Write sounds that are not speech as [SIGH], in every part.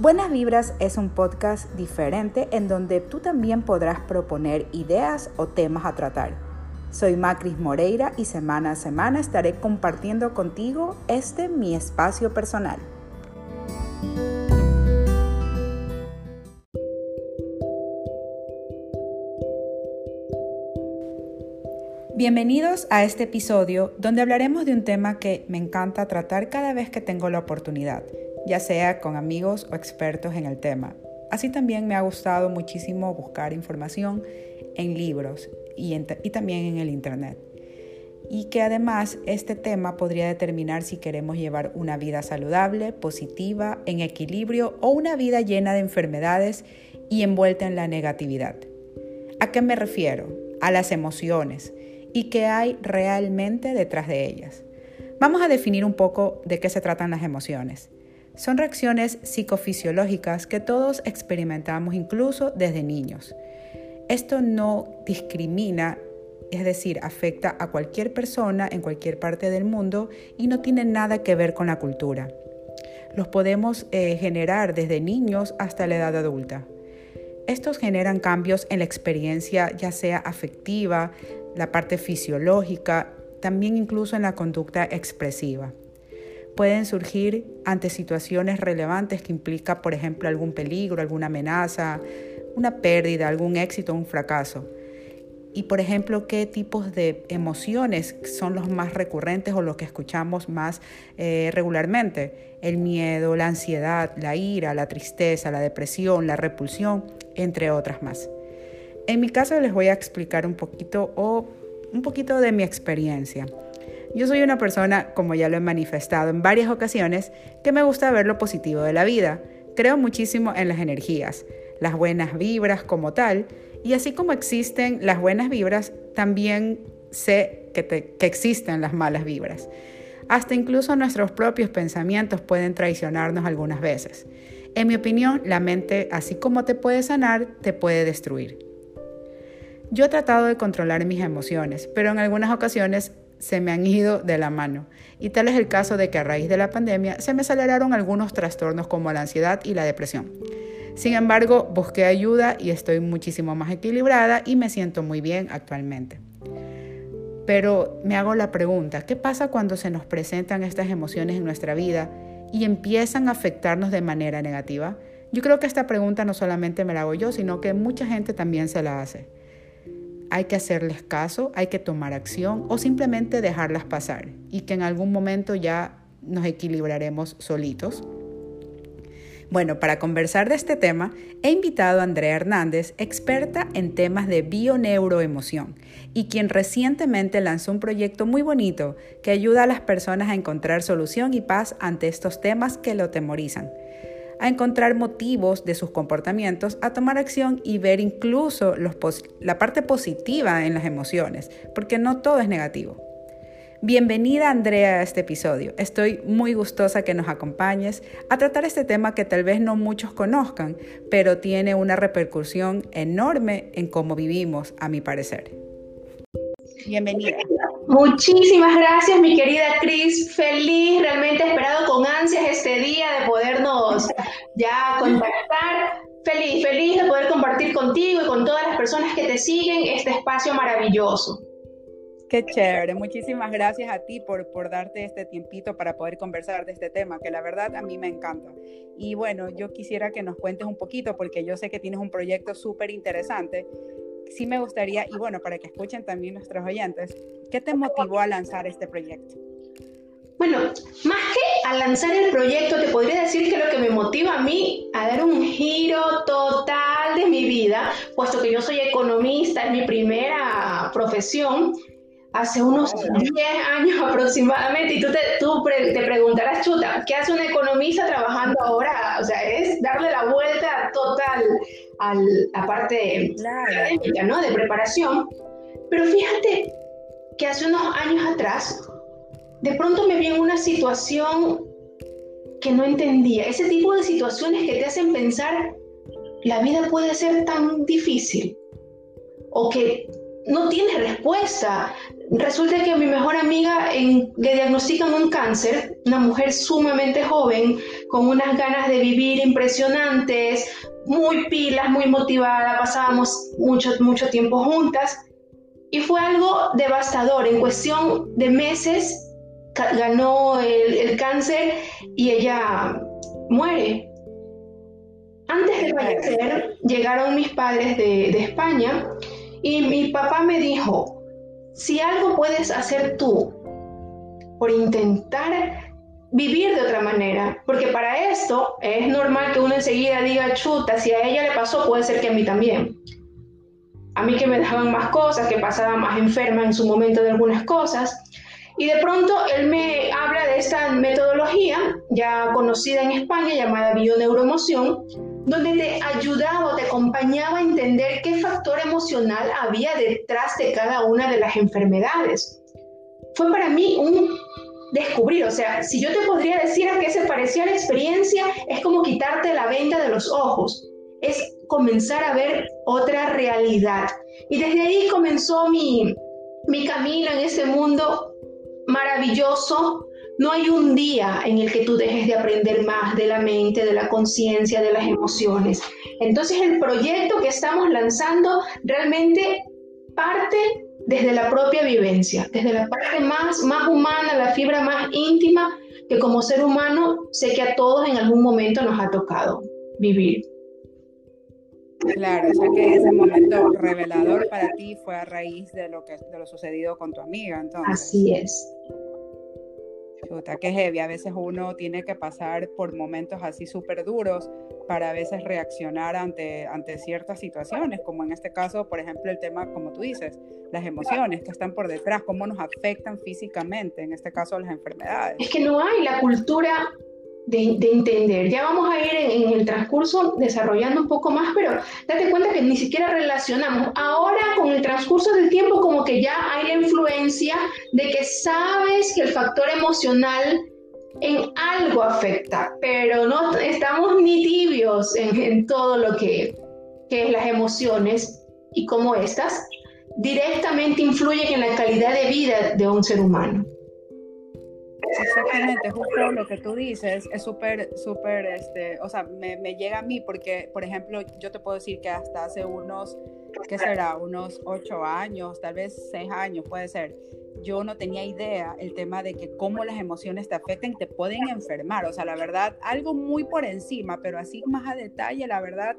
Buenas Vibras es un podcast diferente en donde tú también podrás proponer ideas o temas a tratar. Soy Macris Moreira y semana a semana estaré compartiendo contigo este mi espacio personal. Bienvenidos a este episodio donde hablaremos de un tema que me encanta tratar cada vez que tengo la oportunidad, ya sea con amigos o expertos en el tema. Así también me ha gustado muchísimo buscar información en libros y, también en el Internet. Y que además este tema podría determinar si queremos llevar una vida saludable, positiva, en equilibrio o una vida llena de enfermedades y envuelta en la negatividad. ¿A qué me refiero? A las emociones y qué hay realmente detrás de ellas. Vamos a definir un poco de qué se tratan las emociones. Son reacciones psicofisiológicas que todos experimentamos incluso desde niños. Esto no discrimina, es decir, afecta a cualquier persona en cualquier parte del mundo y no tiene nada que ver con la cultura. Los podemos eh, generar desde niños hasta la edad adulta. Estos generan cambios en la experiencia, ya sea afectiva, la parte fisiológica, también incluso en la conducta expresiva. Pueden surgir ante situaciones relevantes que implica, por ejemplo, algún peligro, alguna amenaza, una pérdida, algún éxito, un fracaso. Y, por ejemplo, qué tipos de emociones son los más recurrentes o los que escuchamos más eh, regularmente. El miedo, la ansiedad, la ira, la tristeza, la depresión, la repulsión, entre otras más. En mi caso les voy a explicar un poquito o un poquito de mi experiencia. Yo soy una persona, como ya lo he manifestado en varias ocasiones, que me gusta ver lo positivo de la vida. Creo muchísimo en las energías, las buenas vibras como tal, y así como existen las buenas vibras, también sé que, que existen las malas vibras. Hasta incluso nuestros propios pensamientos pueden traicionarnos algunas veces. En mi opinión, la mente, así como te puede sanar, te puede destruir. Yo he tratado de controlar mis emociones, pero en algunas ocasiones se me han ido de la mano. Y tal es el caso de que a raíz de la pandemia se me aceleraron algunos trastornos como la ansiedad y la depresión. Sin embargo, busqué ayuda y estoy muchísimo más equilibrada y me siento muy bien actualmente. Pero me hago la pregunta, ¿qué pasa cuando se nos presentan estas emociones en nuestra vida y empiezan a afectarnos de manera negativa? Yo creo que esta pregunta no solamente me la hago yo, sino que mucha gente también se la hace hay que hacerles caso, hay que tomar acción o simplemente dejarlas pasar y que en algún momento ya nos equilibraremos solitos. Bueno, para conversar de este tema, he invitado a Andrea Hernández, experta en temas de bioneuroemoción y quien recientemente lanzó un proyecto muy bonito que ayuda a las personas a encontrar solución y paz ante estos temas que lo temorizan a encontrar motivos de sus comportamientos, a tomar acción y ver incluso la parte positiva en las emociones, porque no todo es negativo. Bienvenida Andrea a este episodio. Estoy muy gustosa que nos acompañes a tratar este tema que tal vez no muchos conozcan, pero tiene una repercusión enorme en cómo vivimos, a mi parecer. Bienvenida. Muchísimas gracias, mi querida Cris. Feliz, realmente esperado con ansias este día de podernos ya contactar. Feliz, feliz de poder compartir contigo y con todas las personas que te siguen este espacio maravilloso. Qué chévere, muchísimas gracias a ti por, por darte este tiempito para poder conversar de este tema, que la verdad a mí me encanta. Y bueno, yo quisiera que nos cuentes un poquito, porque yo sé que tienes un proyecto súper interesante sí me gustaría, y bueno, para que escuchen también nuestros oyentes, ¿qué te motivó a lanzar este proyecto? Bueno, más que a lanzar el proyecto, te podría decir que lo que me motiva a mí a dar un giro total de mi vida, puesto que yo soy economista, es mi primera profesión, hace unos 10 años [LAUGHS] aproximadamente, y tú, te, tú te preguntarás, chuta, ¿qué hace un economista trabajando ahora? O sea, es darle la vuelta total a la parte académica, ¿no? De preparación. Pero fíjate que hace unos años atrás, de pronto me vi en una situación que no entendía. Ese tipo de situaciones que te hacen pensar, la vida puede ser tan difícil. O que no tienes respuesta. Resulta que a mi mejor amiga le diagnostican un cáncer, una mujer sumamente joven, con unas ganas de vivir impresionantes, muy pilas, muy motivada, pasábamos mucho, mucho tiempo juntas y fue algo devastador. En cuestión de meses ganó el, cáncer y ella muere. Antes de fallecer, llegaron mis padres de, de España y mi papá me dijo, si algo puedes hacer tú por intentar vivir de otra manera, porque para esto es normal que uno enseguida diga, chuta, si a ella le pasó, puede ser que a mí también. A mí que me daban más cosas, que pasaba más enferma en su momento de algunas cosas. Y de pronto él me habla de esta metodología ya conocida en España llamada bioneuroemoción, donde te ayudaba o te acompañaba a entender qué factor emocional había detrás de cada una de las enfermedades. Fue para mí un descubrir, o sea, si yo te podría decir a qué se parecía la experiencia, es como quitarte la venda de los ojos, es comenzar a ver otra realidad. Y desde ahí comenzó mi, mi camino en ese mundo maravilloso. No hay un día en el que tú dejes de aprender más de la mente, de la conciencia, de las emociones. Entonces el proyecto que estamos lanzando realmente parte desde la propia vivencia, desde la parte más, más humana, la fibra más íntima, que como ser humano sé que a todos en algún momento nos ha tocado vivir. Claro, o sea que ese momento revelador para ti fue a raíz de lo que de lo sucedido con tu amiga, entonces. Así es. Chuta, que heavy. A veces uno tiene que pasar por momentos así súper duros para a veces reaccionar ante, ante ciertas situaciones, como en este caso, por ejemplo, el tema, como tú dices, las emociones que están por detrás, cómo nos afectan físicamente, en este caso las enfermedades. Es que no hay la cultura de, entender. Ya vamos a ir en, el transcurso desarrollando un poco más, pero date cuenta que ni siquiera relacionamos. Ahora con el transcurso del tiempo como que ya hay la influencia de que sabes que el factor emocional en algo afecta, pero no estamos ni tibios en, todo lo que, que es las emociones y cómo estas directamente influyen en la calidad de vida de un ser humano. Exactamente, justo lo que tú dices es súper, súper, este, o sea, me, llega a mí porque, por ejemplo, yo te puedo decir que hasta hace unos, ¿qué será? Unos ocho años, tal vez seis años, puede ser. Yo no tenía idea el tema de que cómo las emociones te afectan te pueden enfermar. O sea, la verdad, algo muy por encima, pero así más a detalle, la verdad,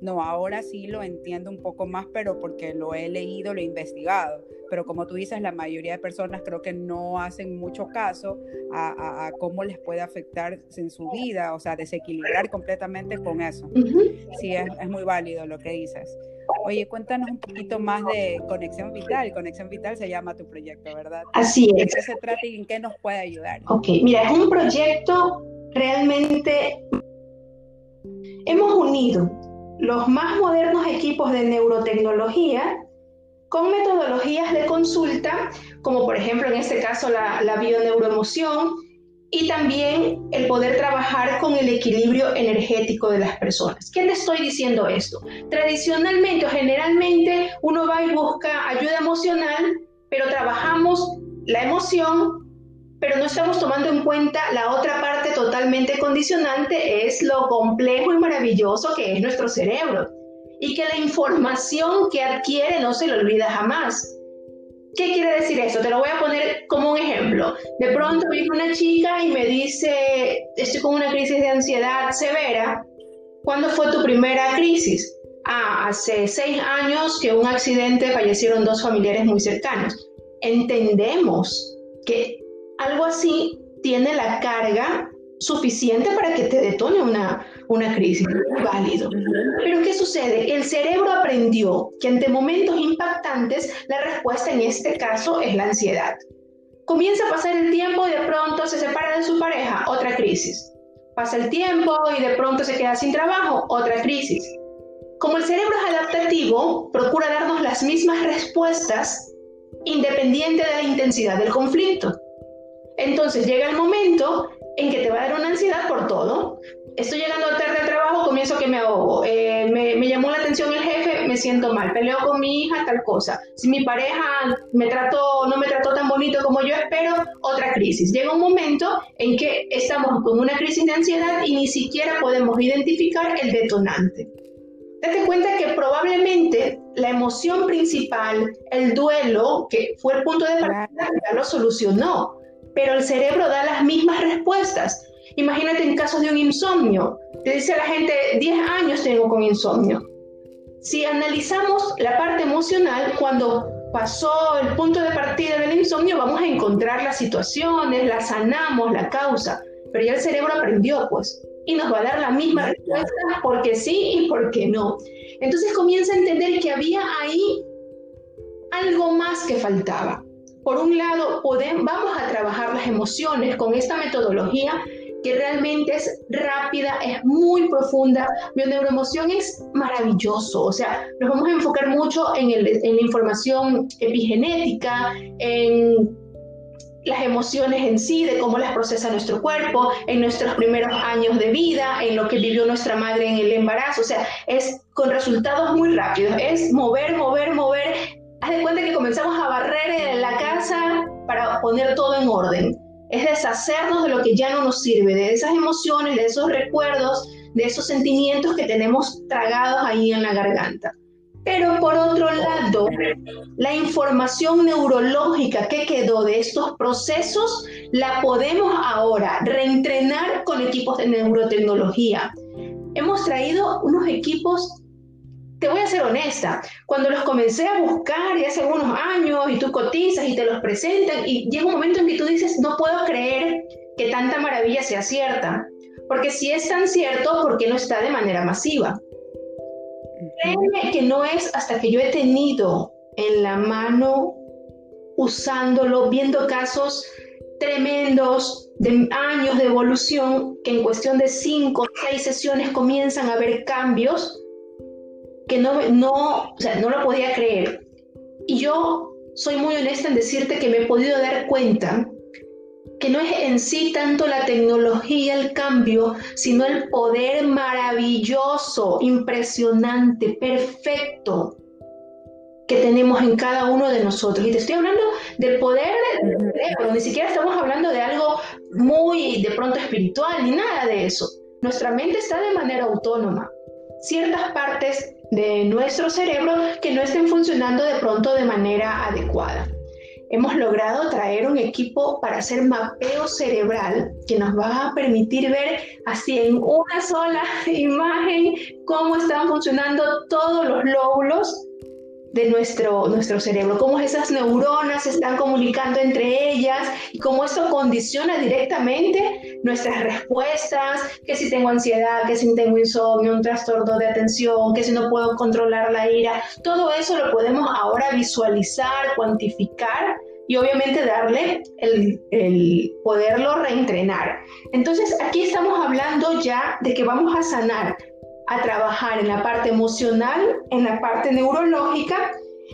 no, ahora sí lo entiendo un poco más, pero porque lo he leído, lo he investigado. Pero como tú dices, la mayoría de personas creo que no hacen mucho caso a, cómo les puede afectar en su vida, o sea, desequilibrar completamente con eso. Sí, es, es muy válido lo que dices. Oye, cuéntanos un poquito más de Conexión Vital. Conexión Vital se llama tu proyecto, ¿verdad? Así es. ¿De qué se trata y en qué nos puede ayudar? Ok, mira, es un proyecto realmente... Hemos unido los más modernos equipos de neurotecnología con metodologías de consulta, como por ejemplo en este caso la, la bioneuroemoción, y también el poder trabajar con el equilibrio energético de las personas. ¿Qué te estoy diciendo esto? Tradicionalmente o generalmente uno va y busca ayuda emocional, pero trabajamos la emoción pero no estamos tomando en cuenta la otra parte totalmente condicionante, es lo complejo y maravilloso que es nuestro cerebro y que la información que adquiere no se le olvida jamás. ¿Qué quiere decir esto? Te lo voy a poner como un ejemplo. De pronto viene una chica y me dice, estoy con una crisis de ansiedad severa. ¿Cuándo fue tu primera crisis? Ah, hace seis años que un accidente fallecieron dos familiares muy cercanos. Entendemos que algo así tiene la carga suficiente para que te detone una, una crisis, válido. Pero ¿qué sucede? El cerebro aprendió que ante momentos impactantes la respuesta en este caso es la ansiedad. Comienza a pasar el tiempo y de pronto se separa de su pareja, otra crisis. Pasa el tiempo y de pronto se queda sin trabajo, otra crisis. Como el cerebro es adaptativo, procura darnos las mismas respuestas independiente de la intensidad del conflicto. Entonces llega el momento en que te va a dar una ansiedad por todo. Estoy llegando tarde al trabajo, comienzo que me ahogo. Eh, me, llamó la atención el jefe, me siento mal, peleo con mi hija, tal cosa. Si mi pareja me trató, no me trató tan bonito como yo espero, otra crisis. Llega un momento en que estamos con una crisis de ansiedad y ni siquiera podemos identificar el detonante. Date cuenta que probablemente la emoción principal, el duelo, que fue el punto de partida, ya lo solucionó, pero el cerebro da las mismas respuestas. Imagínate en casos de un insomnio. Te dice la gente, 10 años tengo con insomnio. Si analizamos la parte emocional, cuando pasó el punto de partida del insomnio, vamos a encontrar las situaciones, las sanamos, la causa, pero ya el cerebro aprendió, pues, y nos va a dar la misma respuesta porque sí y porque no. Entonces comienza a entender que había ahí algo más que faltaba. Por un lado, podemos, vamos a trabajar las emociones con esta metodología que realmente es rápida, es muy profunda. Bioneuroemoción es maravilloso, o sea, nos vamos a enfocar mucho en, en la información epigenética, en las emociones en sí, de cómo las procesa nuestro cuerpo, en nuestros primeros años de vida, en lo que vivió nuestra madre en el embarazo, o sea, es con resultados muy rápidos, es mover, mover, mover. Haz de cuenta que comenzamos a barrer la casa para poner todo en orden es deshacernos de lo que ya no nos sirve, de esas emociones, de esos recuerdos, de esos sentimientos que tenemos tragados ahí en la garganta. Pero por otro lado, la información neurológica que quedó de estos procesos la podemos ahora reentrenar con equipos de neurotecnología. Hemos traído unos equipos te voy a ser honesta, cuando los comencé a buscar y hace unos años y tú cotizas y te los presentan y llega un momento en que tú dices, no puedo creer que tanta maravilla sea cierta, porque si es tan cierto, ¿por qué no está de manera masiva? Créeme que no es hasta que yo he tenido en la mano usándolo, viendo casos tremendos de años de evolución que en cuestión de cinco o seis sesiones comienzan a haber cambios que no, no, o sea, no lo podía creer. Y yo soy muy honesta en decirte que me he podido dar cuenta que no es en sí tanto la tecnología el cambio, sino el poder maravilloso, impresionante, perfecto que tenemos en cada uno de nosotros. Y te estoy hablando del poder del cerebro, ni siquiera estamos hablando de algo muy de pronto espiritual, ni nada de eso. Nuestra mente está de manera autónoma. Ciertas partes de nuestro cerebro que no estén funcionando de pronto de manera adecuada. Hemos logrado traer un equipo para hacer mapeo cerebral que nos va a permitir ver así en una sola [LAUGHS] imagen cómo están funcionando todos los lóbulos de nuestro, nuestro cerebro, cómo esas neuronas se están comunicando entre ellas y cómo esto condiciona directamente nuestras respuestas, que si tengo ansiedad, que si tengo insomnio, un trastorno de atención, que si no puedo controlar la ira, todo eso lo podemos ahora visualizar, cuantificar y obviamente darle el, el poderlo reentrenar. Entonces aquí estamos hablando ya de que vamos a sanar trabajar en la parte emocional, en la parte neurológica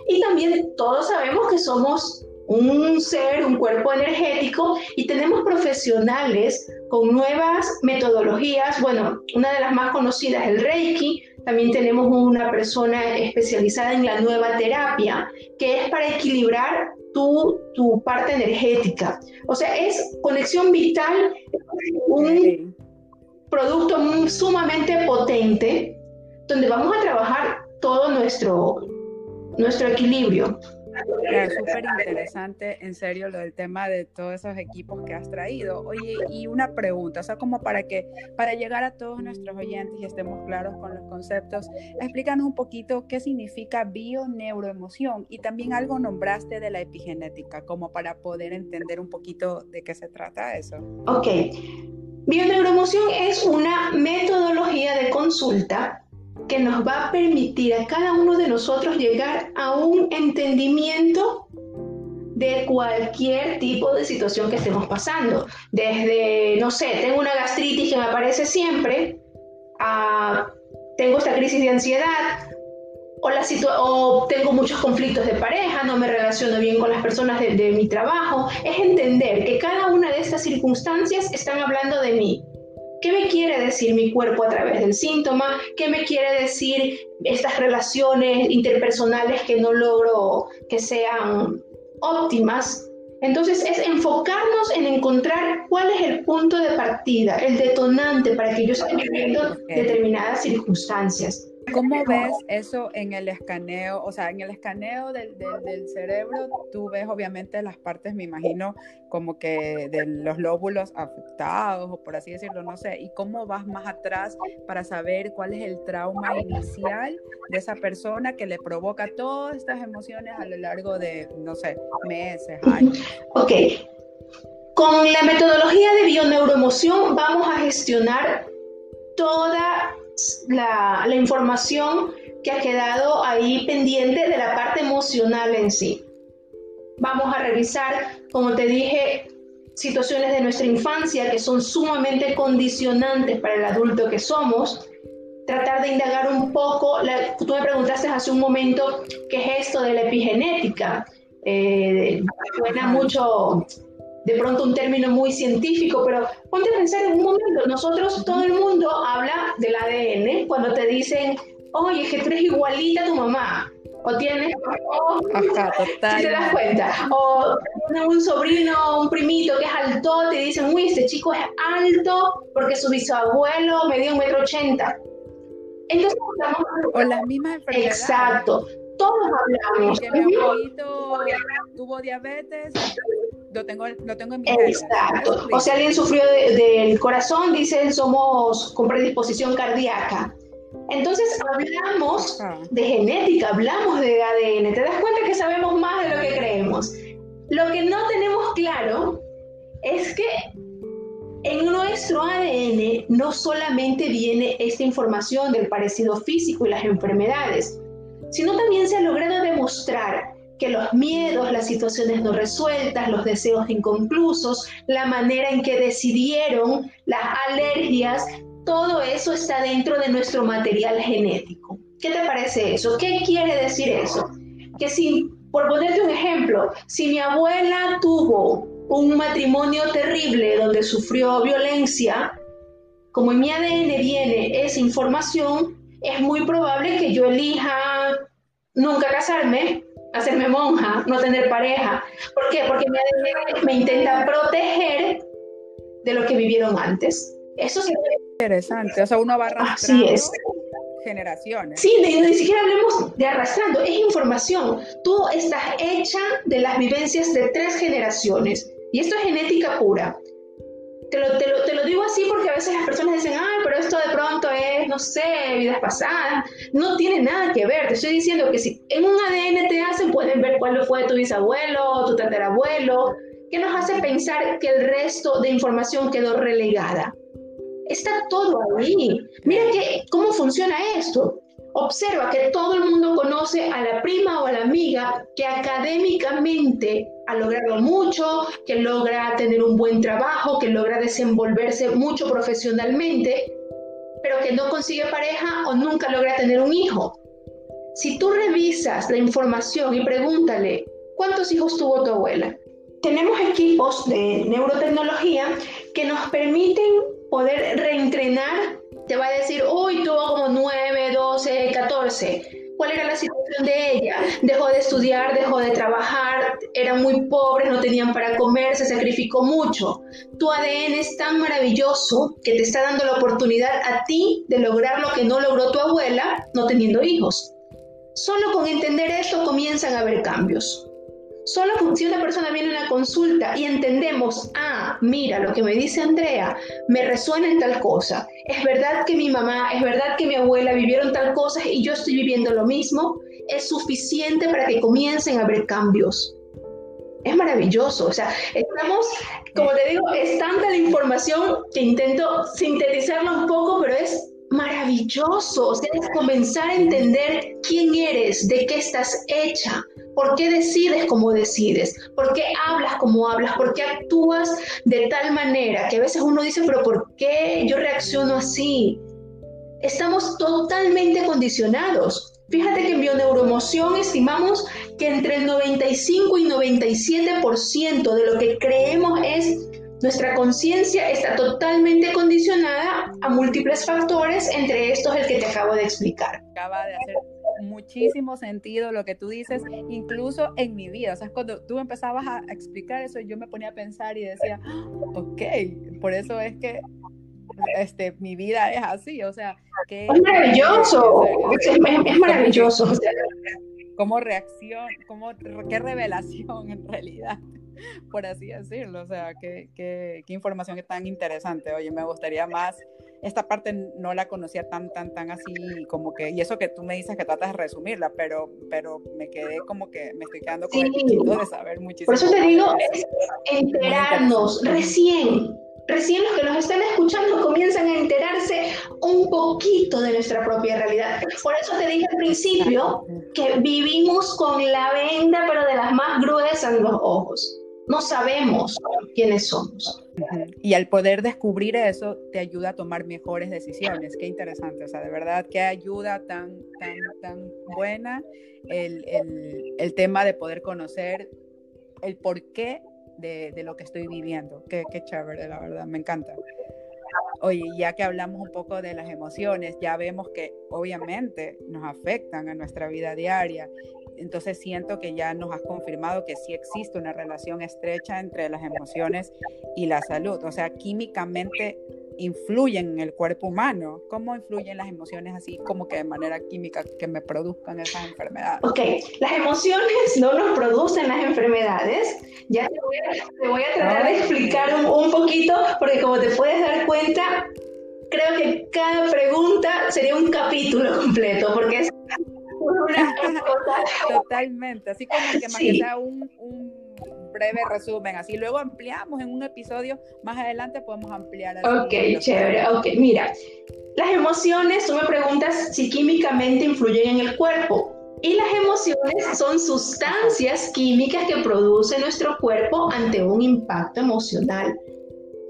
y también todos sabemos que somos un ser, un cuerpo energético y tenemos profesionales con nuevas metodologías. Bueno, una de las más conocidas es el Reiki. También tenemos una persona especializada en la nueva terapia, que es para equilibrar tu, tu parte energética. O sea, es conexión vital, un producto sumamente potente donde vamos a trabajar todo nuestro, nuestro equilibrio. Es súper interesante, en serio, lo del tema de todos esos equipos que has traído. Oye, y una pregunta, o sea, como para que, para llegar a todos nuestros oyentes y estemos claros con los conceptos, explícanos un poquito qué significa bio-neuroemoción y también algo nombraste de la epigenética, como para poder entender un poquito de qué se trata eso. Ok, Bioneuroemoción es una metodología de consulta que nos va a permitir a cada uno de nosotros llegar a un entendimiento de cualquier tipo de situación que estemos pasando. Desde, no sé, tengo una gastritis que me aparece siempre, tengo esta crisis de ansiedad, o tengo muchos conflictos de pareja, no me relaciono bien con las personas de, mi trabajo, es entender que cada una de estas circunstancias están hablando de mí. ¿Qué me quiere decir mi cuerpo a través del síntoma? ¿Qué me quiere decir estas relaciones interpersonales que no logro que sean óptimas? Entonces es enfocarnos en encontrar cuál es el punto de partida, el detonante para que yo esté viviendo determinadas circunstancias. ¿Cómo ves eso en el escaneo? O sea, en el escaneo del, del, cerebro, tú ves obviamente las partes, me imagino, como que de los lóbulos afectados, o por así decirlo, no sé. ¿Y cómo vas más atrás para saber cuál es el trauma inicial de esa persona que le provoca todas estas emociones a lo largo de, no sé, meses, años? Ok. Con la metodología de bioneuroemoción vamos a gestionar toda la, información que ha quedado ahí pendiente de la parte emocional en sí. Vamos a revisar, como te dije, situaciones de nuestra infancia que son sumamente condicionantes para el adulto que somos. Tratar de indagar un poco, tú me preguntaste hace un momento qué es esto de la epigenética. Eh, suena mucho de pronto un término muy científico, pero ponte a pensar en un momento, nosotros, todo el mundo habla del ADN cuando te dicen, oye, es que tú eres igualita a tu mamá, o tienes, o, Si te das cuenta, o tienes un sobrino, un primito que es alto, te dicen, uy, este chico es alto porque su bisabuelo medía un metro ochenta. Entonces, estamos... O las mismas enfermedades. Exacto, todos hablamos. Que mi abuelito tuvo diabetes, lo tengo, lo tengo en mi Exacto. O si alguien sufrió del corazón, dicen somos con predisposición cardíaca. Entonces hablamos ah. de genética, hablamos de ADN. ¿Te das cuenta que sabemos más de lo que creemos? Lo que no tenemos claro es que en nuestro ADN no solamente viene esta información del parecido físico y las enfermedades, sino también se ha logrado demostrar que los miedos, las situaciones no resueltas, los deseos inconclusos, la manera en que decidieron, las alergias, todo eso está dentro de nuestro material genético. ¿Qué te parece eso? ¿Qué quiere decir eso? Que si, por ponerte un ejemplo, si mi abuela tuvo un matrimonio terrible donde sufrió violencia, como en mi ADN viene esa información, es muy probable que yo elija nunca casarme hacerme monja, no tener pareja. ¿Por qué? Porque me, me intenta proteger de lo que vivieron antes. Eso es interesante. O sea, uno va arrastrando Así es. generaciones. Sí, ni, ni, siquiera hablemos de arrastrando, es información. Tú estás hecha de las vivencias de tres generaciones. Y esto es genética pura. Te lo, te, lo, te lo, digo así porque a veces las personas dicen, ay, pero esto de pronto es, no sé, vidas pasadas. No tiene nada que ver. Te estoy diciendo que si en un ADN te hacen, pueden ver cuál fue tu bisabuelo, tu tatarabuelo, que nos hace pensar que el resto de información quedó relegada. Está todo ahí. Mira que, cómo funciona esto. Observa que todo el mundo conoce a la prima o a la amiga que académicamente ha logrado mucho, que logra tener un buen trabajo, que logra desenvolverse mucho profesionalmente, pero que no consigue pareja o nunca logra tener un hijo. Si tú revisas la información y pregúntale, ¿cuántos hijos tuvo tu abuela? Tenemos equipos de neurotecnología que nos permiten poder reentrenar. Te va a decir, uy, tuvo como 9, 12, 14 cuál era la situación de ella. Dejó de estudiar, dejó de trabajar, eran muy pobres, no tenían para comer, se sacrificó mucho. Tu ADN es tan maravilloso que te está dando la oportunidad a ti de lograr lo que no logró tu abuela no teniendo hijos. Solo con entender esto comienzan a haber cambios. Solo si una persona viene a una consulta y entendemos, ah, mira, lo que me dice Andrea, me resuena en tal cosa. Es verdad que mi mamá, es verdad que mi abuela vivieron tal cosa y yo estoy viviendo lo mismo. Es suficiente para que comiencen a haber cambios. Es maravilloso. O sea, estamos, como te digo, es tanta la información que intento sintetizarla un poco, pero es maravilloso. O sea, comenzar a entender quién eres, de qué estás hecha, ¿Por qué decides como decides? ¿Por qué hablas como hablas? ¿Por qué actúas de tal manera? Que a veces uno dice, pero ¿por qué yo reacciono así? Estamos totalmente condicionados. Fíjate que en bioneuroemoción estimamos que entre el 95 y 97% de lo que creemos es Nuestra conciencia está totalmente condicionada a múltiples factores, entre estos el que te acabo de explicar. Acaba de hacer muchísimo sentido lo que tú dices, incluso en mi vida. O sea, cuando tú empezabas a explicar eso, yo me ponía a pensar y decía, ok, por eso es que este, mi vida es así, o sea, que... Es maravilloso, es, maravilloso. Como reacción, como, qué revelación en realidad por así decirlo. O sea, qué, qué, qué información tan interesante. Oye, me gustaría más esta parte no la conocía tan, tan, tan así como que, y eso que tú me dices que tratas de resumirla, pero, pero me quedé como que me estoy quedando con el de saber muchísimo. Por eso te digo, enterarnos recién. Recién los que nos están escuchando comienzan a enterarse un poquito de nuestra propia realidad. Por eso te dije al principio que vivimos con la venda, pero de las más gruesas en los ojos no sabemos quiénes somos. Y al poder descubrir eso, te ayuda a tomar mejores decisiones. Qué interesante, o sea, de verdad, qué ayuda tan, tan, tan buena el, el, tema de poder conocer el porqué de, de lo que estoy viviendo. Qué, qué chévere, la verdad, me encanta. Oye, ya que hablamos un poco de las emociones, ya vemos que obviamente nos afectan a nuestra vida diaria entonces siento que ya nos has confirmado que sí existe una relación estrecha entre las emociones y la salud. O sea, químicamente influyen en el cuerpo humano. ¿Cómo influyen las emociones así como que de manera química que me produzcan esas enfermedades? Ok, las emociones no nos producen las enfermedades. Ya te voy a, tratar de explicar un, un poquito porque como te puedes dar cuenta, creo que cada pregunta sería un capítulo completo porque es [LAUGHS] Totalmente, así como que más que sea un, breve resumen, así luego ampliamos en un episodio, más adelante podemos ampliar. Ok, chévere, ok, mira, las emociones, tú me preguntas si químicamente influyen en el cuerpo. Y las emociones son sustancias químicas que produce nuestro cuerpo ante un impacto emocional.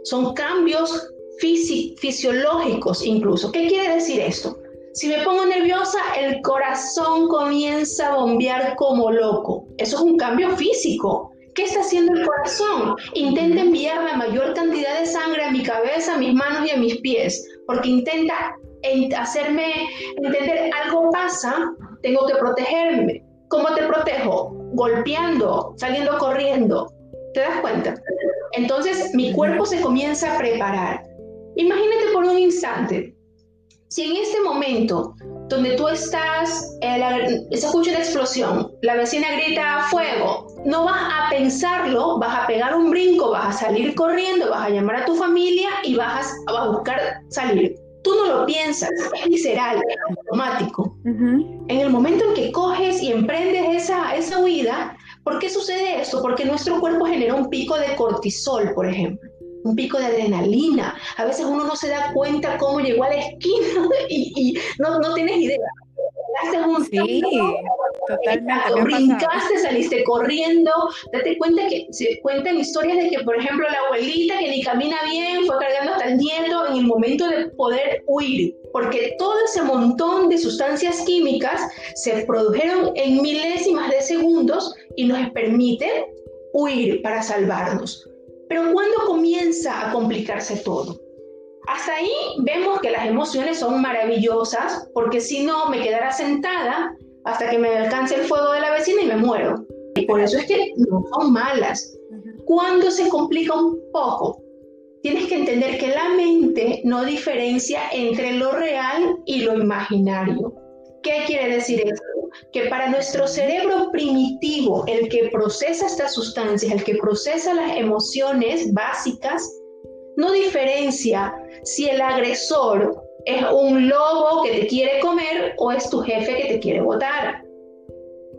Son cambios fisiológicos incluso. ¿Qué quiere decir esto? Si me pongo nerviosa, el corazón comienza a bombear como loco. Eso es un cambio físico. ¿Qué está haciendo el corazón? Intenta enviar la mayor cantidad de sangre a mi cabeza, a mis manos y a mis pies, porque intenta hacerme entender algo pasa, tengo que protegerme. ¿Cómo te protejo? Golpeando, saliendo corriendo. ¿Te das cuenta? Entonces mi cuerpo se comienza a preparar. Imagínate por un instante, si en este momento donde tú estás, eh, se escucha una explosión, la vecina grita fuego, no vas a pensarlo, vas a pegar un brinco, vas a salir corriendo, vas a llamar a tu familia y vas a, buscar salir. Tú no lo piensas, es visceral, es automático. En el momento en que coges y emprendes esa, esa huida, ¿por qué sucede esto? Porque nuestro cuerpo genera un pico de cortisol, por ejemplo un pico de adrenalina. A veces uno no se da cuenta cómo llegó a la esquina [LAUGHS] y, no, no tienes idea. Un sí, totalmente. Brincaste, saliste corriendo. Date cuenta que se cuentan historias de que, por ejemplo, la abuelita que ni camina bien fue cargando hasta el nieto en el momento de poder huir, porque todo ese montón de sustancias químicas se produjeron en milésimas de segundos y nos permiten huir para salvarnos. Pero ¿cuándo comienza a complicarse todo? Hasta ahí vemos que las emociones son maravillosas, porque si no, me quedará sentada hasta que me alcance el fuego de la vecina y me muero. Y por eso es que no son malas. ¿Cuándo se complica un poco? Tienes que entender que la mente no diferencia entre lo real y lo imaginario. ¿Qué quiere decir esto? Que para nuestro cerebro primitivo, el que procesa estas sustancias, el que procesa las emociones básicas, no diferencia si el agresor es un lobo que te quiere comer o es tu jefe que te quiere votar.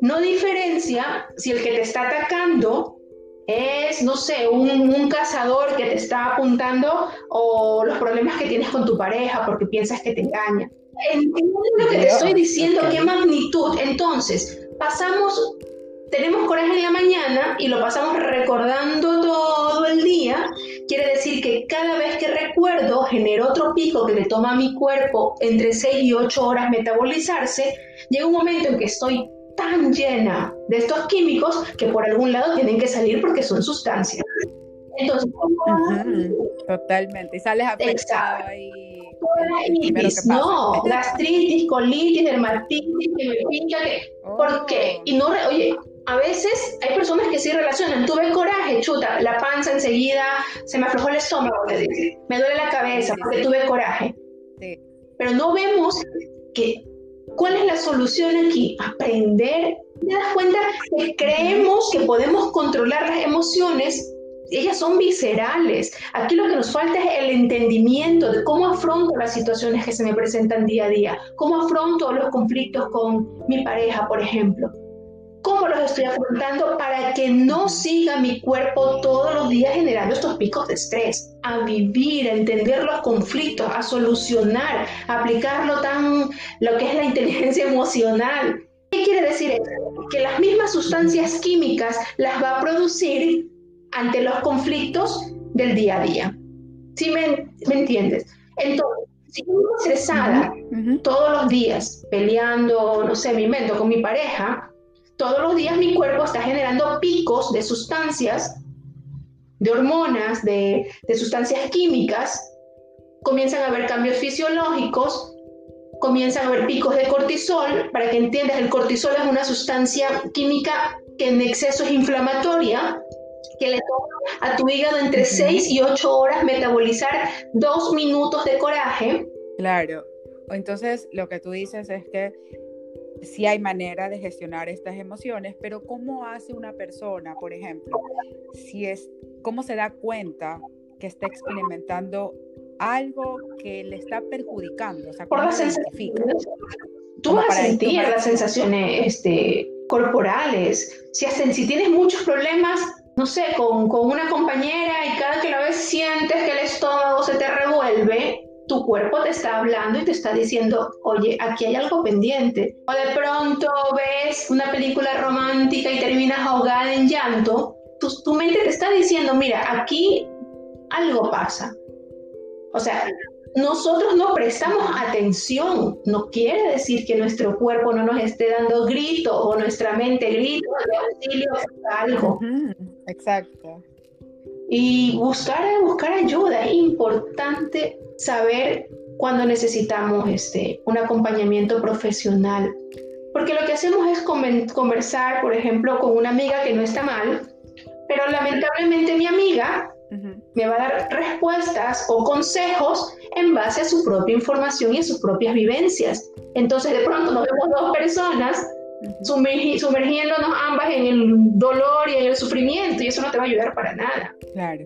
No diferencia si el que te está atacando es, no sé, un, cazador que te está apuntando o los problemas que tienes con tu pareja porque piensas que te engaña. Entiendo lo que te estoy diciendo, qué magnitud. Entonces, pasamos, tenemos coraje en la mañana y lo pasamos recordando todo el día. Quiere decir que cada vez que recuerdo genero otro pico que le toma a mi cuerpo entre 6 y 8 horas metabolizarse. Llega un momento en que estoy tan llena de estos químicos que por algún lado tienen que salir porque son sustancias. Entonces, totalmente. Y sales afectado y no, gastritis, colitis, dermatitis, que me pincha, que... ¿Por qué? Oh. Y no, oye, a veces hay personas que sí relacionan, tuve coraje, chuta, la panza enseguida, se me aflojó el estómago, me duele la cabeza porque tuve coraje. Pero no vemos que, ¿cuál es la solución aquí? Aprender. ¿Te das cuenta que creemos que podemos controlar las emociones ellas son viscerales. Aquí lo que nos falta es el entendimiento de cómo afronto las situaciones que se me presentan día a día, cómo afronto los conflictos con mi pareja, por ejemplo. ¿Cómo los estoy afrontando para que no siga mi cuerpo todos los días generando estos picos de estrés? A vivir, a entender los conflictos, a solucionar, a aplicarlo tan lo que es la inteligencia emocional. ¿Qué quiere decir eso? Que las mismas sustancias químicas las va a producir ante los conflictos del día a día. ¿Sí me, entiendes? Entonces, si yo estoy estresada todos los días peleando, no sé, me invento con mi pareja, todos los días mi cuerpo está generando picos de sustancias, de hormonas, de, de sustancias químicas, comienzan a haber cambios fisiológicos, comienzan a haber picos de cortisol. Para que entiendas, el cortisol es una sustancia química que en exceso es inflamatoria que le toma a tu hígado entre 6 y 8 horas metabolizar 2 minutos de coraje. Claro. Entonces, lo que tú dices es que sí hay manera de gestionar estas emociones, pero ¿cómo hace una persona, por ejemplo, si es, cómo se da cuenta que está experimentando algo que le está perjudicando? O sea, Por las sensaciones. Tú vas a sentir las sensaciones este, corporales. Si, si tienes muchos problemas no sé, con, con una compañera y cada que la ves sientes que el estómago se te revuelve, tu cuerpo te está hablando y te está diciendo, oye, aquí hay algo pendiente. O de pronto ves una película romántica y terminas ahogada en llanto, tu, mente te está diciendo, mira, aquí algo pasa. O sea, nosotros no prestamos atención. No quiere decir que nuestro cuerpo no nos esté dando gritos o nuestra mente grita de auxilio algo. Exacto. Y buscar, buscar ayuda. Es importante saber cuando necesitamos este, un acompañamiento profesional. Porque lo que hacemos es conversar, por ejemplo, con una amiga que no está mal, pero lamentablemente mi amiga me va a dar respuestas o consejos en base a su propia información y a sus propias vivencias. Entonces de pronto nos vemos dos personas sumergiéndonos ambas en el dolor y en el sufrimiento y eso no te va a ayudar para nada. Claro.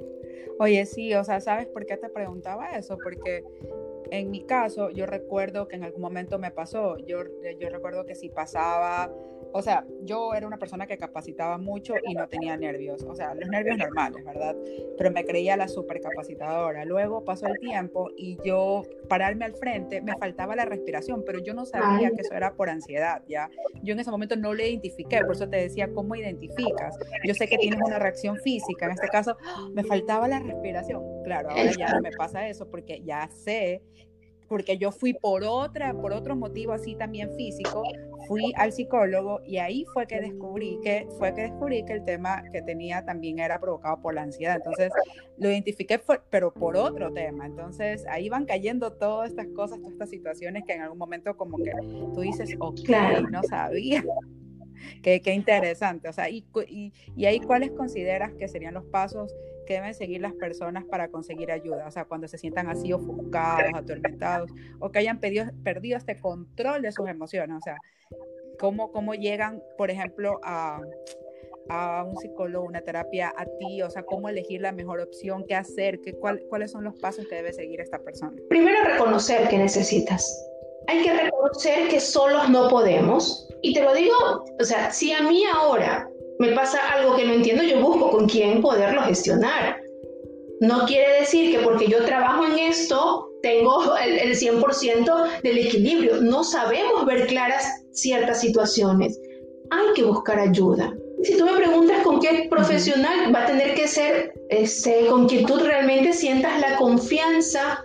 Oye, sí, o sea, ¿sabes por qué te preguntaba eso? Porque en mi caso, yo recuerdo que en algún momento me pasó, yo, yo recuerdo que si pasaba o sea, yo era una persona que capacitaba mucho y no tenía nervios, o sea, los nervios normales, ¿verdad? Pero me creía la supercapacitadora. Luego pasó el tiempo y yo pararme al frente, me faltaba la respiración, pero yo no sabía que eso era por ansiedad, ¿ya? Yo en ese momento no lo identifiqué, por eso te decía, ¿cómo identificas? Yo sé que tienes una reacción física, en este caso, me faltaba la respiración. Claro, ahora ya no me pasa eso porque ya sé porque yo fui por otra, por otro motivo así también físico, fui al psicólogo y ahí fue que descubrí que fue que descubrí que el tema que tenía también era provocado por la ansiedad. Entonces lo identifiqué, pero por otro tema. Entonces ahí van cayendo todas estas cosas, todas estas situaciones que en algún momento como que tú dices, ok, no sabía. [LAUGHS] Qué, qué, interesante. O sea, y, y, y, ahí cuáles consideras que serían los pasos que deben seguir las personas para conseguir ayuda. O sea, cuando se sientan así ofuscados, atormentados, o que hayan perdido, perdido este control de sus emociones. O sea, cómo, cómo llegan, por ejemplo, a, a un psicólogo, una terapia a ti, o sea, cómo elegir la mejor opción, qué hacer, qué, cuáles son los pasos que debe seguir esta persona. Primero, reconocer que necesitas. Hay que reconocer que solos no podemos. Y te lo digo, o sea, si a mí ahora me pasa algo que no entiendo, yo busco con quién poderlo gestionar. No quiere decir que porque yo trabajo en esto tengo el, el 100% del equilibrio. No sabemos ver claras ciertas situaciones. Hay que buscar ayuda. Si tú me preguntas con qué profesional, va a tener que ser este, con quien tú realmente sientas la confianza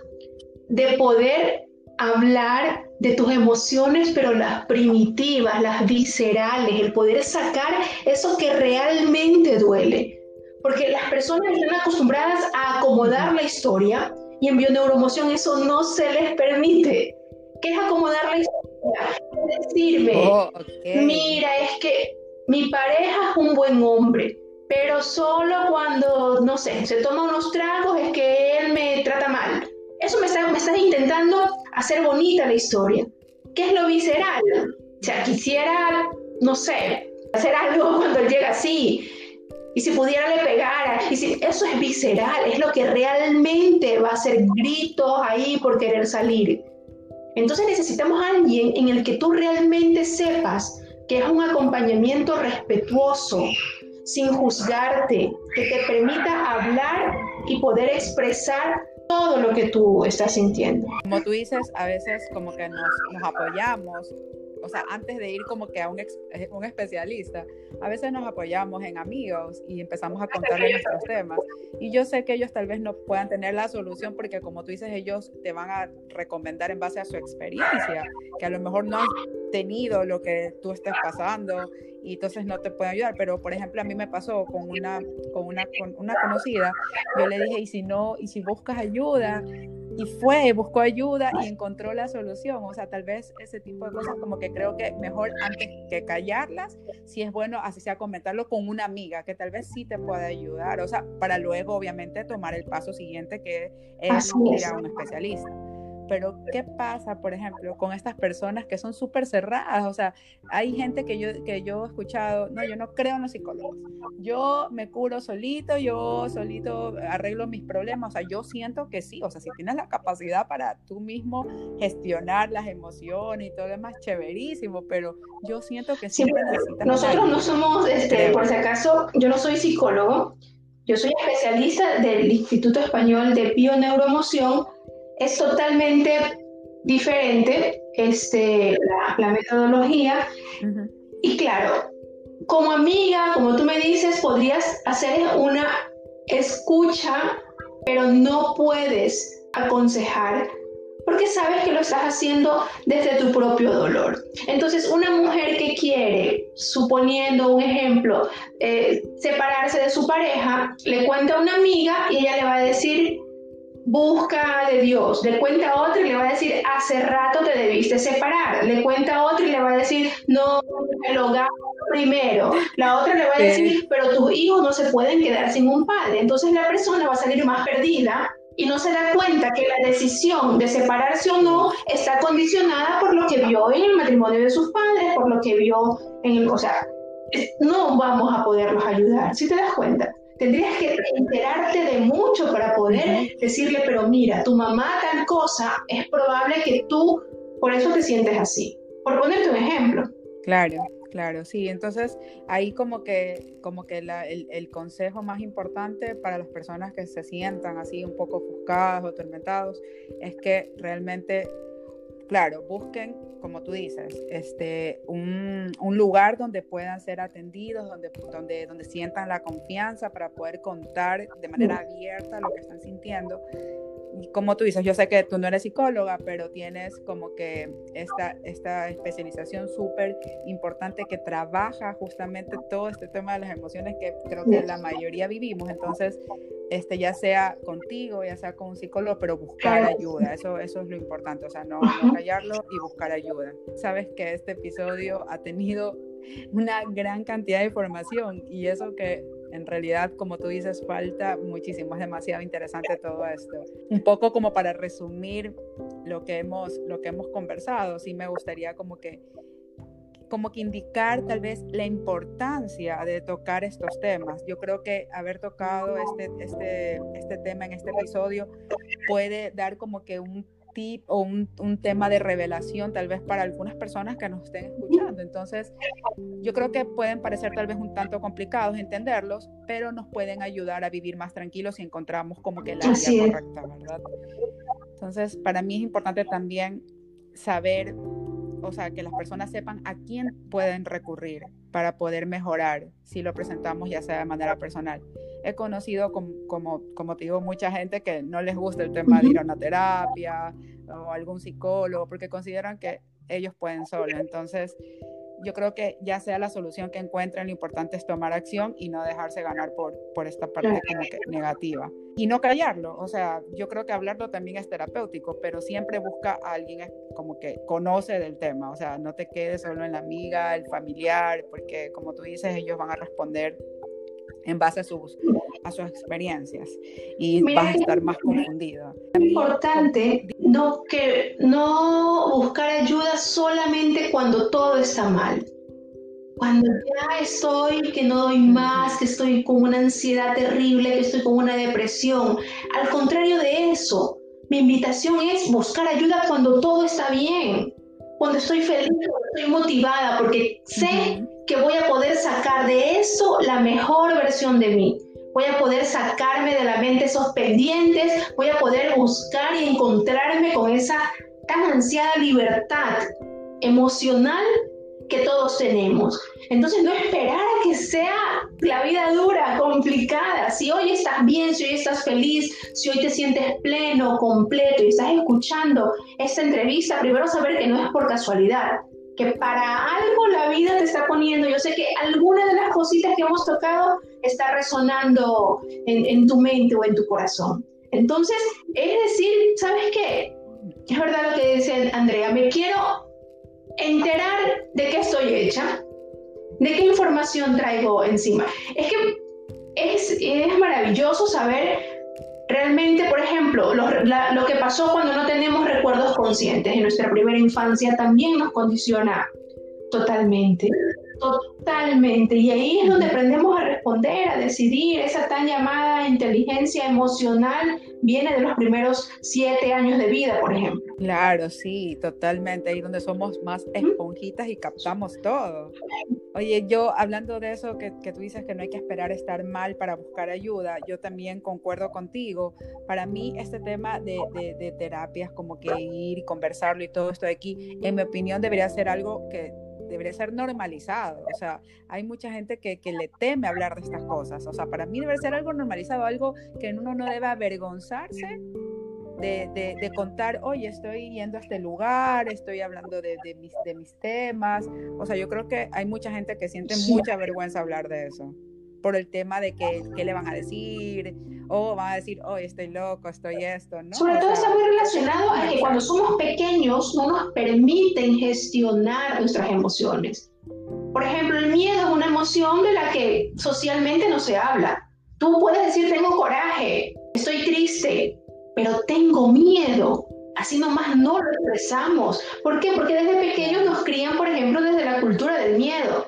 de poder hablar de tus emociones, pero las primitivas, las viscerales, el poder sacar eso que realmente duele. porque las personas están acostumbradas a acomodar la historia y en bioneuromoción eso no se les permite. ¿Qué es acomodar la historia? Es decirme, oh, mira, es que mi pareja es un buen hombre, pero solo cuando, no sé, se toma unos tragos es que él me trata mal. Eso me está, me está intentando hacer bonita la historia. ¿Qué es lo visceral? O sea, quisiera, no sé, hacer algo [LAUGHS] cuando él llega así. Y si pudiera le pegara. Y si, eso es visceral, es lo que realmente va a hacer gritos ahí por querer salir. Entonces necesitamos a alguien en el que tú realmente sepas que es un acompañamiento respetuoso, sin juzgarte, que te permita hablar y poder expresar todo lo que tú estás sintiendo. Como tú dices, a veces como que nos, nos apoyamos o sea, antes de ir como que a un, eh, un, especialista, a veces nos apoyamos en amigos y empezamos a contarle nuestros temas. Y yo sé que ellos tal vez no puedan tener la solución porque como tú dices, ellos te van a recomendar en base a su experiencia, que a lo mejor no han tenido lo que tú estás pasando y entonces no te pueden ayudar. Pero, por ejemplo, a mí me pasó con una, con una, con una conocida, yo le dije, y si no, y si buscas ayuda, y fue, buscó ayuda y encontró la solución. O sea, tal vez ese tipo de cosas como que creo que mejor antes que callarlas, si es bueno, así sea comentarlo con una amiga que tal vez sí te pueda ayudar. O sea, para luego obviamente tomar el paso siguiente que es ir a un especialista. Pero ¿qué pasa, por ejemplo, con estas personas que son súper cerradas? O sea, hay gente que yo, que yo he escuchado, no, yo no creo en los psicólogos. Yo me curo solito, yo solito arreglo mis problemas. O sea, yo siento que sí. O sea, si tienes la capacidad para tú mismo gestionar las emociones y todo lo demás, chéverísimo. Pero yo siento que siempre necesitas... Nosotros no somos, este, por si acaso, yo no soy psicólogo. Yo soy especialista del Instituto Español de Bioneuroemoción es totalmente diferente este, la, metodología. Y claro, como amiga, como tú me dices, podrías hacer una escucha, pero no puedes aconsejar porque sabes que lo estás haciendo desde tu propio dolor. Entonces, una mujer que quiere, suponiendo un ejemplo, eh, separarse de su pareja, le cuenta a una amiga y ella le va a decir, busca de Dios. Le cuenta a otro y le va a decir, hace rato te debiste separar. Le cuenta a otro y le va a decir, no, el hogar primero. La otra le va a decir, pero tus hijos no se pueden quedar sin un padre. Entonces la persona va a salir más perdida y no se da cuenta que la decisión de separarse o no está condicionada por lo que vio en el matrimonio de sus padres, por lo que vio en el... O sea, no vamos a poderlos ayudar, si te das cuenta. Tendrías que enterarte de mucho para poder decirle, pero mira, tu mamá tal cosa, es probable que tú por eso te sientes así. Por ponerte un ejemplo. Claro, claro, sí. Entonces, ahí como que, como que el, el, consejo más importante para las personas que se sientan así un poco ofuscadas o atormentados es que realmente claro, busquen, como tú dices, este, un, lugar donde puedan ser atendidos, donde, donde, donde sientan la confianza para poder contar de manera abierta lo que están sintiendo. Como tú dices, yo sé que tú no eres psicóloga, pero tienes como que esta, esta especialización súper importante que trabaja justamente todo este tema de las emociones que creo que la mayoría vivimos. Entonces, este, ya sea contigo, ya sea con un psicólogo, pero buscar ayuda, eso, eso es lo importante, o sea, no, callarlo y buscar ayuda. Sabes que este episodio ha tenido una gran cantidad de información y eso que en realidad, como tú dices, falta muchísimo, es demasiado interesante todo esto. Un poco como para resumir lo que hemos, lo que hemos conversado, sí me gustaría como que como que indicar tal vez la importancia de tocar estos temas. Yo creo que haber tocado este, este, este tema en este episodio puede dar como que un tip o un, un, tema de revelación tal vez para algunas personas que nos estén escuchando. Entonces, yo creo que pueden parecer tal vez un tanto complicados entenderlos, pero nos pueden ayudar a vivir más tranquilos si encontramos como que la vía correcta, ¿verdad? Entonces, para mí es importante también saber o sea, que las personas sepan a quién pueden recurrir para poder mejorar si lo presentamos ya sea de manera personal. He conocido, como, como, como te digo, mucha gente que no les gusta el tema de ir a una terapia o algún psicólogo porque consideran que ellos pueden solo. Entonces, yo creo que ya sea la solución que encuentren, lo importante es tomar acción y no dejarse ganar por, por esta parte como que negativa. Y no callarlo, o sea, yo creo que hablarlo también es terapéutico, pero siempre busca a alguien como que conoce del tema, o sea, no te quedes solo en la amiga, el familiar, porque como tú dices, ellos van a responder en base a sus, a sus experiencias y vas a estar más confundido. Es importante no, que, no buscar ayuda solamente cuando todo está mal. Cuando ya estoy, que no doy más, que estoy con una ansiedad terrible, que estoy con una depresión. Al contrario de eso, mi invitación es buscar ayuda cuando todo está bien, cuando estoy feliz, cuando estoy motivada, porque sé que voy a poder sacar de eso la mejor versión de mí. Voy a poder sacarme de la mente esos pendientes, voy a poder buscar y encontrarme con esa tan ansiada libertad emocional que todos tenemos. Entonces no esperar a que sea la vida dura, complicada. Si hoy estás bien, si hoy estás feliz, si hoy te sientes pleno, completo y estás escuchando esta entrevista, primero saber que no es por casualidad, que para algo la vida te está poniendo. Yo sé que alguna de las cositas que hemos tocado está resonando en, tu mente o en tu corazón. Entonces, es decir, ¿sabes qué? Es verdad lo que dice Andrea, me quiero enterar de qué estoy hecha, de qué información traigo encima. Es que es, es maravilloso saber Realmente, por ejemplo, lo, que pasó cuando no tenemos recuerdos conscientes en nuestra primera infancia también nos condiciona totalmente, totalmente. Y ahí es donde aprendemos a responder, a decidir. Esa tan llamada inteligencia emocional viene de los primeros siete años de vida, por ejemplo. Claro, sí, totalmente. Ahí donde somos más esponjitas y captamos todo. Oye, yo hablando de eso que, tú dices que no hay que esperar estar mal para buscar ayuda, yo también concuerdo contigo. Para mí este tema de, de terapias, como que ir y conversarlo y todo esto de aquí, en mi opinión debería ser algo que debería ser normalizado. O sea, hay mucha gente que, que, le teme hablar de estas cosas. O sea, para mí debe ser algo normalizado, algo que uno no debe avergonzarse de, contar, oye, estoy yendo a este lugar, estoy hablando de, mis, de mis temas. O sea, yo creo que hay mucha gente que siente mucha vergüenza hablar de eso por el tema de que, qué le van a decir, o van a decir, oh, estoy loco, estoy esto, ¿no? Sobre todo está muy relacionado a que cuando somos pequeños no nos permiten gestionar nuestras emociones. Por ejemplo, el miedo es una emoción de la que socialmente no se habla. Tú puedes decir, tengo coraje, estoy triste, pero tengo miedo. Así nomás no lo expresamos. ¿Por qué? Porque desde pequeños nos crían, por ejemplo, desde la cultura del miedo.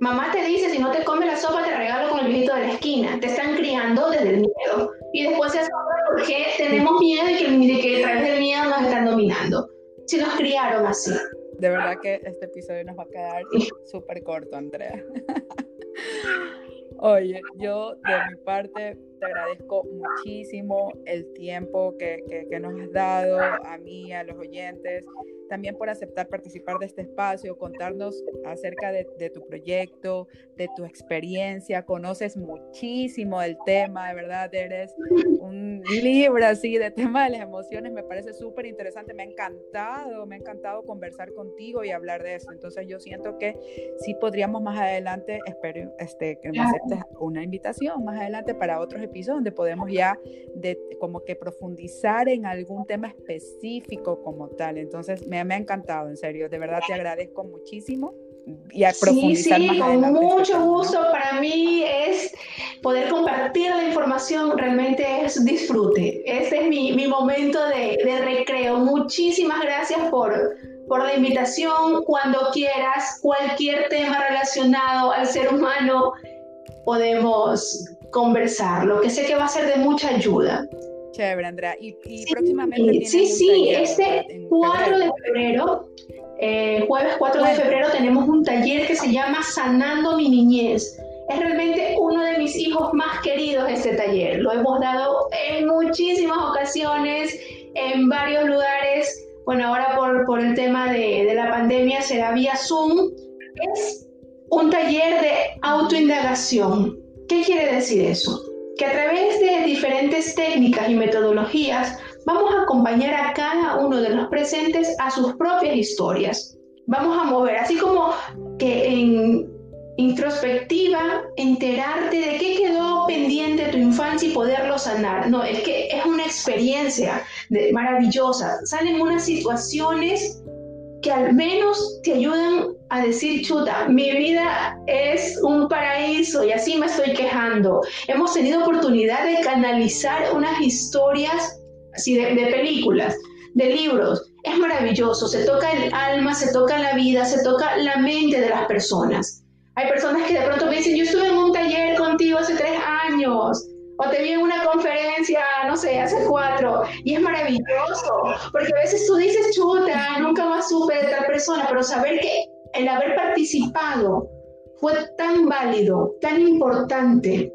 Mamá te dice, si no te comes la sopa, te regalo con el viejito de la esquina. Te están criando desde el miedo. Y después se asombra porque tenemos miedo y que, que a través del miedo nos están dominando. Si nos criaron así. De verdad que este episodio nos va a quedar súper corto, Andrea. [LAUGHS] Oye, yo de mi parte te agradezco muchísimo el tiempo que, que, nos has dado a mí, a los oyentes, también por aceptar participar de este espacio, contarnos acerca de, de, tu proyecto, de tu experiencia, conoces muchísimo el tema, de verdad, eres un libro así de tema de las emociones, me parece súper interesante, me ha encantado, me ha encantado conversar contigo y hablar de eso, entonces yo siento que sí podríamos más adelante, espero este, que me aceptes una invitación más adelante para otros episodio donde podemos ya de, como que profundizar en algún tema específico como tal. Entonces, me, me ha encantado, en serio, de verdad te agradezco muchísimo y a profundizar sí, sí, con mucho gusto. Para mí es poder compartir la información, realmente es disfrute. Este es mi, mi momento de, de, recreo. Muchísimas gracias por, por la invitación. Cuando quieras, cualquier tema relacionado al ser humano, podemos conversarlo, que sé que va a ser de mucha ayuda. Chévere, Andrea. Y, próximamente. Sí, sí, este 4 de febrero, eh, jueves 4 de febrero, tenemos un taller que se llama Sanando mi niñez. Es realmente uno de mis hijos más queridos este taller. Lo hemos dado en muchísimas ocasiones, en varios lugares. Bueno, ahora por, por el tema de, de la pandemia será vía Zoom. Es un taller de autoindagación ¿Qué quiere decir eso? Que a través de diferentes técnicas y metodologías vamos a acompañar a cada uno de los presentes a sus propias historias. vamos a mover, así como que en introspectiva, enterarte de qué quedó pendiente de tu infancia y poderlo sanar. No, es que es una experiencia maravillosa. Salen unas situaciones que al menos te ayudan a decir, chuta, mi vida es un paraíso y así me estoy quejando. Hemos tenido oportunidad de canalizar unas historias así de, de películas, de libros. Es maravilloso, se toca el alma, se toca la vida, se toca la mente de las personas. Hay personas que de pronto me dicen, yo estuve en un taller contigo hace tres años, o te vi en una conferencia, no sé, hace cuatro, y es maravilloso, porque a veces tú dices, chuta, nunca más supe de tal persona, pero saber que el haber participado fue tan válido, tan importante,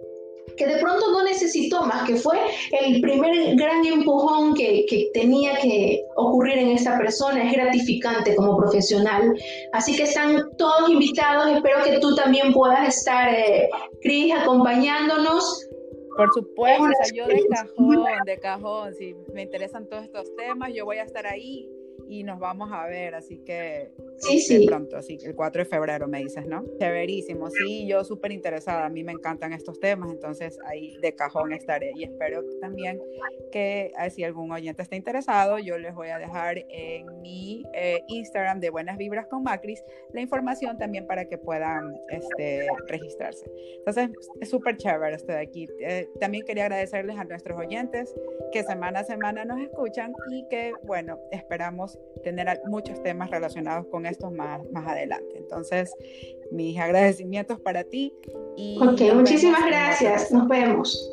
que de pronto no necesitó más, que fue el primer gran empujón que, que, tenía que ocurrir en esta persona, es gratificante como profesional. Así que están todos invitados, espero que tú también puedas estar, eh, Cris, acompañándonos. Por supuesto, yo de cajón, de cajón, si me interesan todos estos temas, yo voy a estar ahí y nos vamos a ver, así que sí, sí. de pronto, así el 4 de febrero me dices, ¿no? Severísimo, sí, yo súper interesada, a mí me encantan estos temas, entonces ahí de cajón estaré y espero también que eh, si algún oyente está interesado, yo les voy a dejar en mi eh, Instagram de Buenas Vibras con Macris la información también para que puedan este, registrarse. Entonces, es súper chévere esto de aquí. Eh, también quería agradecerles a nuestros oyentes que semana a semana nos escuchan y que, bueno, esperamos tener muchos temas relacionados con estos más, más adelante. Entonces, mis agradecimientos para ti. Y ok, muchísimas gracias. Nos vemos.